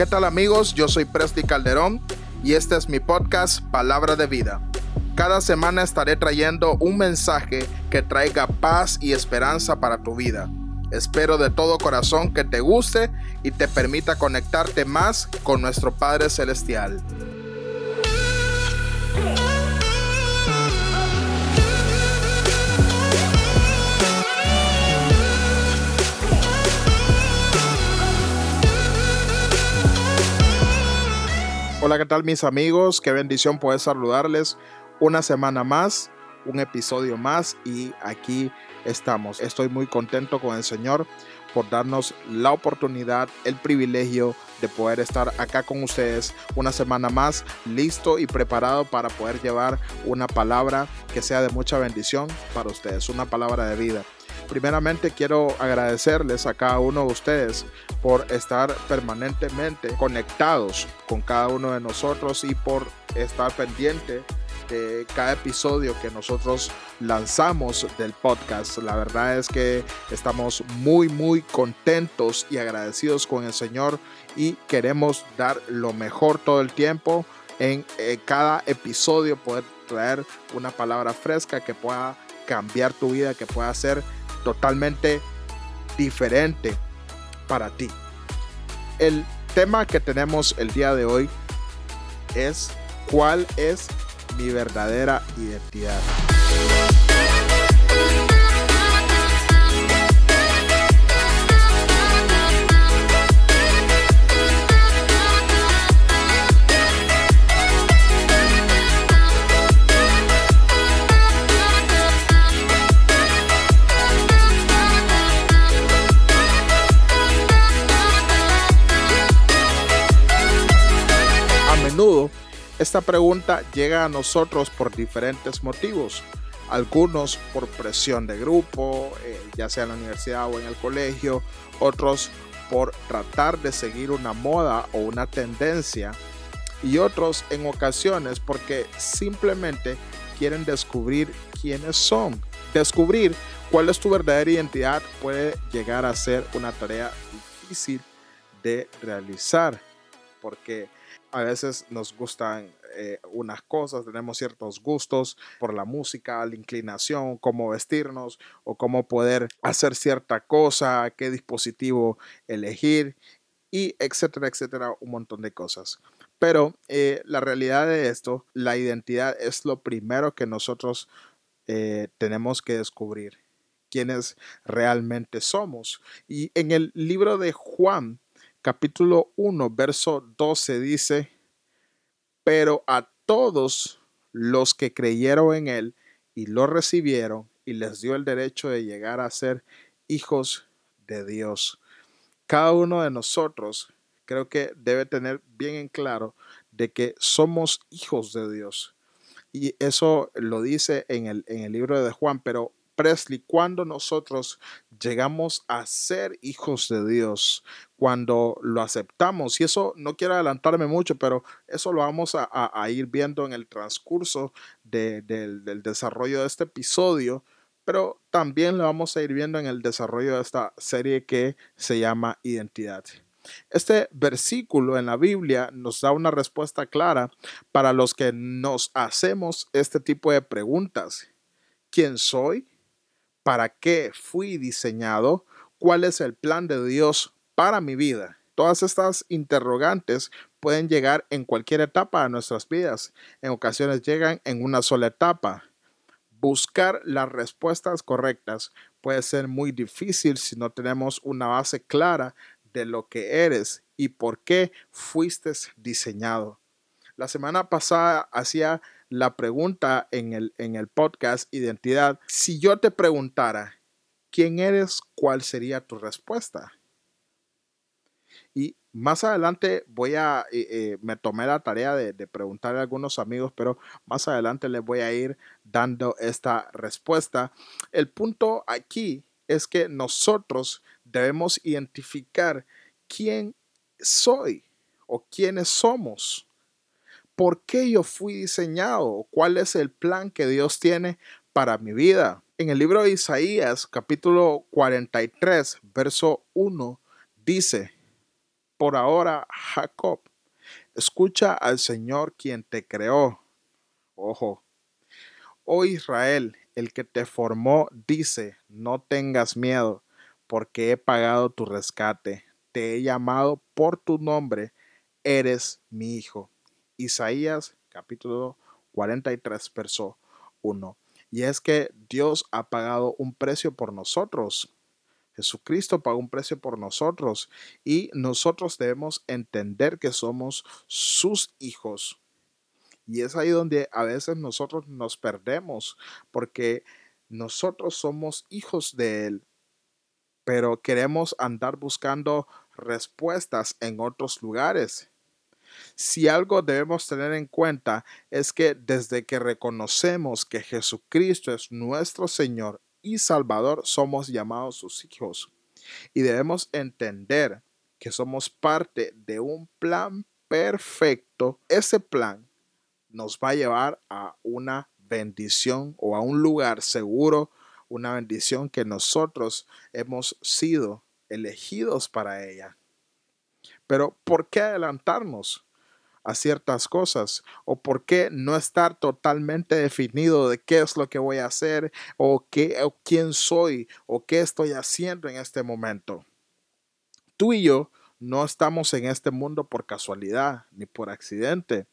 ¿Qué tal amigos? Yo soy Presti Calderón y este es mi podcast Palabra de Vida. Cada semana estaré trayendo un mensaje que traiga paz y esperanza para tu vida. Espero de todo corazón que te guste y te permita conectarte más con nuestro Padre Celestial. Hola, ¿qué tal mis amigos? Qué bendición poder saludarles una semana más, un episodio más y aquí estamos. Estoy muy contento con el Señor por darnos la oportunidad, el privilegio de poder estar acá con ustedes una semana más, listo y preparado para poder llevar una palabra que sea de mucha bendición para ustedes, una palabra de vida. Primeramente quiero agradecerles a cada uno de ustedes por estar permanentemente conectados con cada uno de nosotros y por estar pendiente de cada episodio que nosotros lanzamos del podcast. La verdad es que estamos muy muy contentos y agradecidos con el Señor y queremos dar lo mejor todo el tiempo en eh, cada episodio poder traer una palabra fresca que pueda cambiar tu vida, que pueda ser totalmente diferente para ti. El tema que tenemos el día de hoy es cuál es mi verdadera identidad. Esta pregunta llega a nosotros por diferentes motivos. Algunos por presión de grupo, eh, ya sea en la universidad o en el colegio. Otros por tratar de seguir una moda o una tendencia. Y otros en ocasiones porque simplemente quieren descubrir quiénes son. Descubrir cuál es tu verdadera identidad puede llegar a ser una tarea difícil de realizar. Porque a veces nos gustan eh, unas cosas, tenemos ciertos gustos por la música, la inclinación, cómo vestirnos o cómo poder hacer cierta cosa, qué dispositivo elegir y etcétera, etcétera, un montón de cosas. Pero eh, la realidad de esto, la identidad es lo primero que nosotros eh, tenemos que descubrir, quiénes realmente somos. Y en el libro de Juan, capítulo 1, verso 12 dice, pero a todos los que creyeron en Él y lo recibieron y les dio el derecho de llegar a ser hijos de Dios. Cada uno de nosotros creo que debe tener bien en claro de que somos hijos de Dios. Y eso lo dice en el, en el libro de Juan, pero Presley, cuando nosotros llegamos a ser hijos de Dios, cuando lo aceptamos, y eso no quiero adelantarme mucho, pero eso lo vamos a, ir viendo en el transcurso del desarrollo de este episodio, pero también lo vamos a ir viendo en el desarrollo de esta serie que se llama Identidad. Este versículo en la Biblia nos da una respuesta clara para los que nos hacemos este tipo de preguntas. ¿Quién soy? Para qué fui diseñado, cuál es el plan de Dios para mi vida. Todas estas interrogantes pueden llegar en cualquier etapa de nuestras vidas. En ocasiones llegan en una sola etapa. Buscar las respuestas correctas puede ser muy difícil si no tenemos una base clara de lo que eres y por qué fuiste diseñado. La semana pasada hacía la pregunta en el, en el podcast Identidad. Si yo te preguntara, ¿quién eres? ¿Cuál sería tu respuesta? Y más adelante voy a, eh, eh, me tomé la tarea de, de preguntarle a algunos amigos, pero más adelante les voy a ir dando esta respuesta. El punto aquí es que nosotros debemos identificar quién soy o quiénes somos por qué yo fui diseñado, cuál es el plan que Dios tiene para mi vida. En el libro de Isaías, capítulo 43, verso 1, dice, por ahora Jacob. Escucha al Señor quien te creó. Ojo. Oh Israel, el que te formó, dice, no tengas miedo, porque he pagado tu rescate. Te he llamado por tu nombre, eres mi hijo. Isaías capítulo 43, verso 1. Y es que Dios ha pagado un precio por nosotros. Jesucristo pagó un precio por nosotros y nosotros debemos entender que somos sus hijos. Y es ahí donde a veces nosotros nos perdemos porque nosotros somos hijos de Él, pero queremos andar buscando respuestas en otros lugares. Si algo debemos tener en cuenta es que desde que reconocemos que Jesucristo es nuestro Señor y Salvador, somos llamados sus hijos. Y debemos entender que somos parte de un plan perfecto. Ese plan nos va a llevar a una bendición o a un lugar seguro, una bendición que nosotros hemos sido elegidos para ella. Pero ¿por qué adelantarnos a ciertas cosas? ¿O por qué no estar totalmente definido de qué es lo que voy a hacer o, qué, o quién soy o qué estoy haciendo en este momento? Tú y yo no estamos en este mundo por casualidad ni por accidente.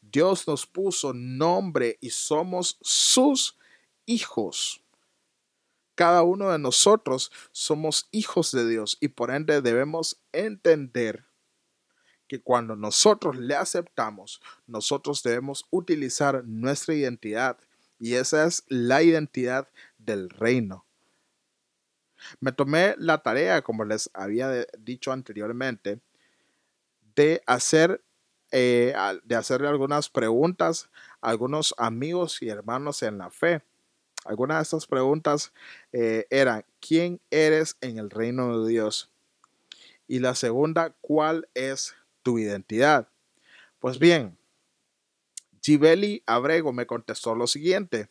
Dios nos puso nombre y somos sus hijos. Cada uno de nosotros somos hijos de Dios y por ende debemos entender que cuando nosotros le aceptamos, nosotros debemos utilizar nuestra identidad y esa es la identidad del reino. Me tomé la tarea, como les había dicho anteriormente, de hacer eh, de hacerle algunas preguntas a algunos amigos y hermanos en la fe. Algunas de estas preguntas eh, eran, ¿quién eres en el reino de Dios? Y la segunda, ¿cuál es tu identidad? Pues bien, Gibeli Abrego me contestó lo siguiente.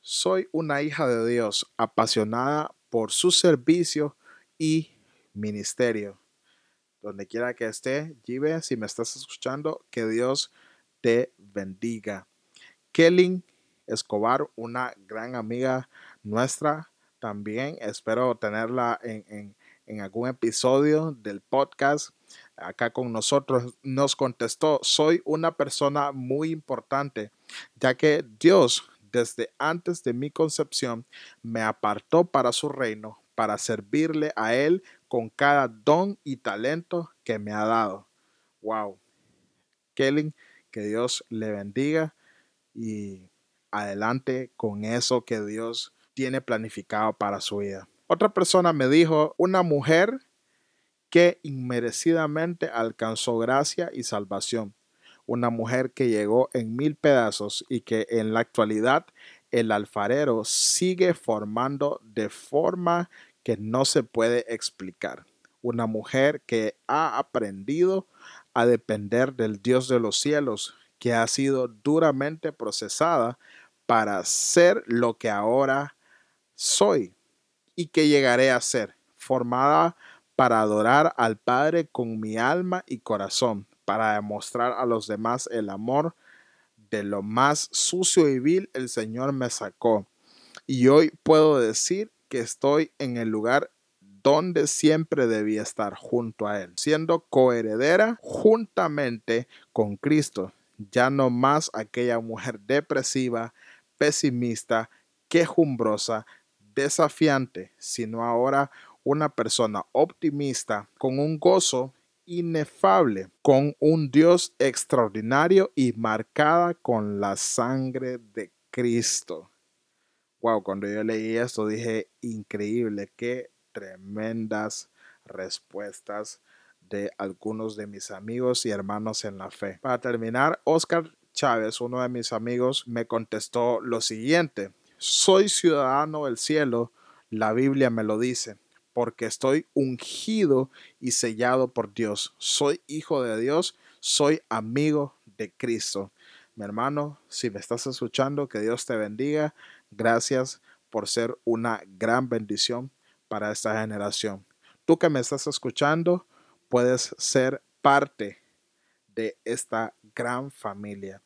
Soy una hija de Dios, apasionada por su servicio y ministerio. Donde quiera que esté, Gibe, si me estás escuchando, que Dios te bendiga. Kelly Escobar, una gran amiga nuestra, también espero tenerla en, en, en algún episodio del podcast acá con nosotros, nos contestó, soy una persona muy importante, ya que Dios desde antes de mi concepción me apartó para su reino, para servirle a Él con cada don y talento que me ha dado. Wow. Kelly, que Dios le bendiga y adelante con eso que Dios tiene planificado para su vida. Otra persona me dijo, una mujer que inmerecidamente alcanzó gracia y salvación. Una mujer que llegó en mil pedazos y que en la actualidad el alfarero sigue formando de forma que no se puede explicar. Una mujer que ha aprendido a depender del Dios de los cielos, que ha sido duramente procesada para ser lo que ahora soy y que llegaré a ser, formada para adorar al Padre con mi alma y corazón, para demostrar a los demás el amor de lo más sucio y vil el Señor me sacó. Y hoy puedo decir que estoy en el lugar donde siempre debía estar junto a Él, siendo coheredera juntamente con Cristo, ya no más aquella mujer depresiva, pesimista, quejumbrosa, desafiante, sino ahora una persona optimista con un gozo inefable, con un Dios extraordinario y marcada con la sangre de Cristo. Wow, cuando yo leí esto dije, increíble, qué tremendas respuestas de algunos de mis amigos y hermanos en la fe. Para terminar, Oscar Chávez, uno de mis amigos, me contestó lo siguiente, soy ciudadano del cielo, la Biblia me lo dice porque estoy ungido y sellado por Dios. Soy hijo de Dios, soy amigo de Cristo. Mi hermano, si me estás escuchando, que Dios te bendiga. Gracias por ser una gran bendición para esta generación. Tú que me estás escuchando, puedes ser parte de esta gran familia.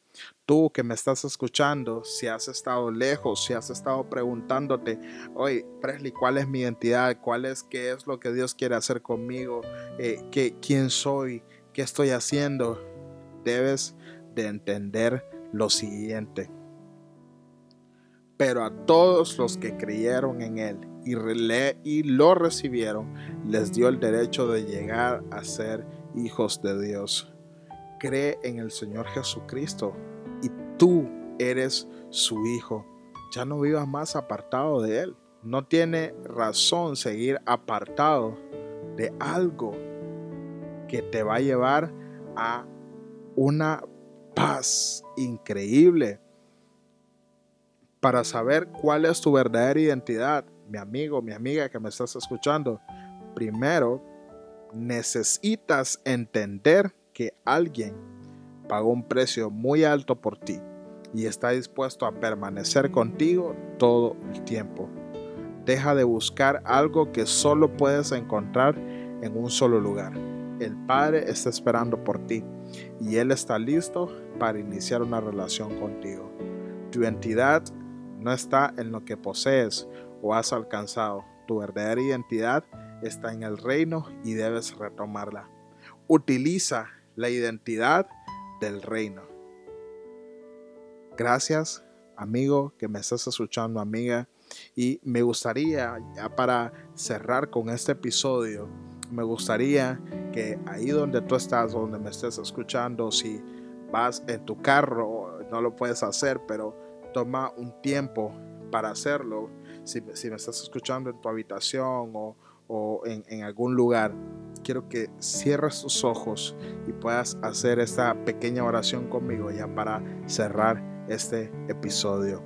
Tú que me estás escuchando, si has estado lejos, si has estado preguntándote, oye, Presley, ¿cuál es mi identidad? ¿Cuál es qué es lo que Dios quiere hacer conmigo? Eh, ¿qué, ¿Quién soy? ¿Qué estoy haciendo? Debes de entender lo siguiente. Pero a todos los que creyeron en Él y, y lo recibieron, les dio el derecho de llegar a ser hijos de Dios. Cree en el Señor Jesucristo y tú eres su hijo. Ya no vivas más apartado de Él. No tiene razón seguir apartado de algo que te va a llevar a una paz increíble. Para saber cuál es tu verdadera identidad, mi amigo, mi amiga que me estás escuchando, primero necesitas entender que alguien pagó un precio muy alto por ti y está dispuesto a permanecer contigo todo el tiempo. Deja de buscar algo que solo puedes encontrar en un solo lugar. El Padre está esperando por ti y Él está listo para iniciar una relación contigo. Tu identidad no está en lo que posees o has alcanzado. Tu verdadera identidad está en el reino y debes retomarla. Utiliza la identidad del reino. Gracias, amigo, que me estás escuchando, amiga. Y me gustaría, ya para cerrar con este episodio, me gustaría que ahí donde tú estás, donde me estés escuchando, si vas en tu carro, no lo puedes hacer, pero toma un tiempo para hacerlo. Si, me estás escuchando en tu habitación o, en, algún lugar, quiero que cierres tus ojos y puedas hacer esta pequeña oración conmigo ya para cerrar este episodio.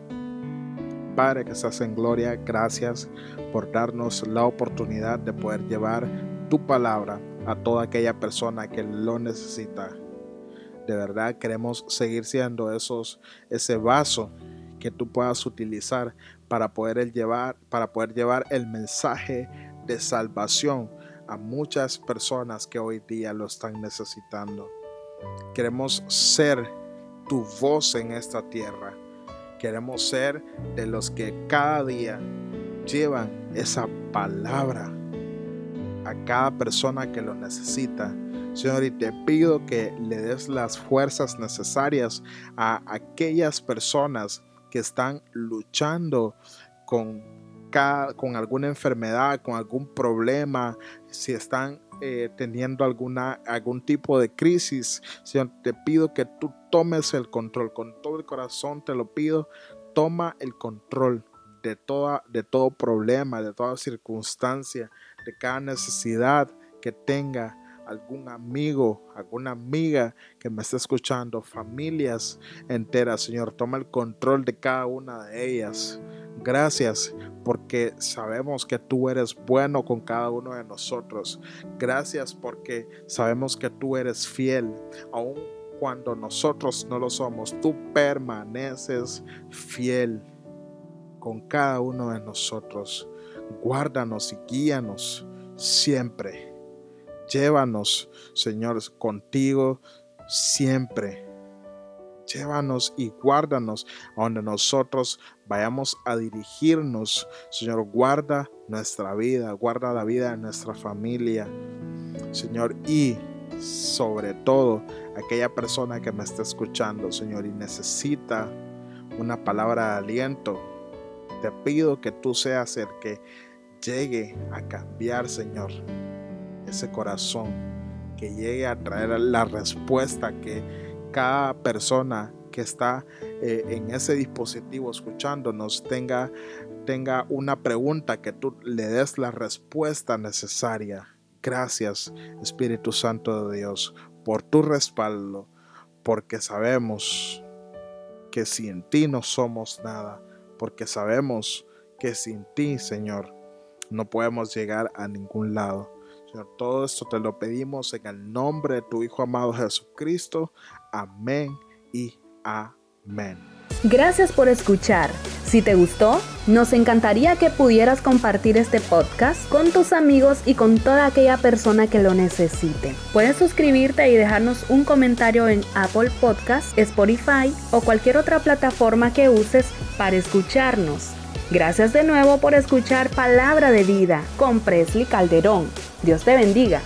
Padre que estás en gloria, gracias por darnos la oportunidad de poder llevar tu palabra a toda aquella persona que lo necesita. De verdad queremos seguir siendo esos, ese vaso que tú puedas utilizar para poder llevar, para poder llevar el mensaje de salvación a muchas personas que hoy día lo están necesitando. Queremos ser tu voz en esta tierra. Queremos ser de los que cada día llevan esa palabra a cada persona que lo necesita. Señor, y te pido que le des las fuerzas necesarias a aquellas personas que están luchando con, con alguna enfermedad, con algún problema, si están eh, teniendo alguna, algún tipo de crisis, Señor, te pido que tú tomes el control. Con todo el corazón te lo pido, toma el control de, toda, de todo problema, de toda circunstancia, de cada necesidad que tenga algún amigo, alguna amiga que me esté escuchando, familias enteras, Señor, toma el control de cada una de ellas. Gracias porque sabemos que tú eres bueno con cada uno de nosotros. Gracias porque sabemos que tú eres fiel, aun cuando nosotros no lo somos. Tú permaneces fiel con cada uno de nosotros. Guárdanos y guíanos siempre Llévanos, Señor, contigo siempre. Llévanos y guárdanos a donde nosotros vayamos a dirigirnos. Señor, guarda nuestra vida, guarda la vida de nuestra familia. Señor, y sobre todo aquella persona que me está escuchando, Señor, y necesita una palabra de aliento. Te pido que tú seas el que llegue a cambiar, Señor ese corazón, que llegue a traer la respuesta que cada persona que está eh, en ese dispositivo escuchándonos tenga, tenga una pregunta que tú le des la respuesta necesaria. Gracias Espíritu Santo de Dios por tu respaldo, porque sabemos que sin ti no somos nada, porque sabemos que sin ti, Señor, no podemos llegar a ningún lado. Todo esto te lo pedimos en el nombre de tu Hijo amado Jesucristo. Amén y amén. Gracias por escuchar. Si te gustó, nos encantaría que pudieras compartir este podcast con tus amigos y con toda aquella persona que lo necesite. Puedes suscribirte y dejarnos un comentario en Apple Podcast, Spotify o cualquier otra plataforma que uses para escucharnos. Gracias de nuevo por escuchar Palabra de Vida con Presley Calderón. Dios te bendiga.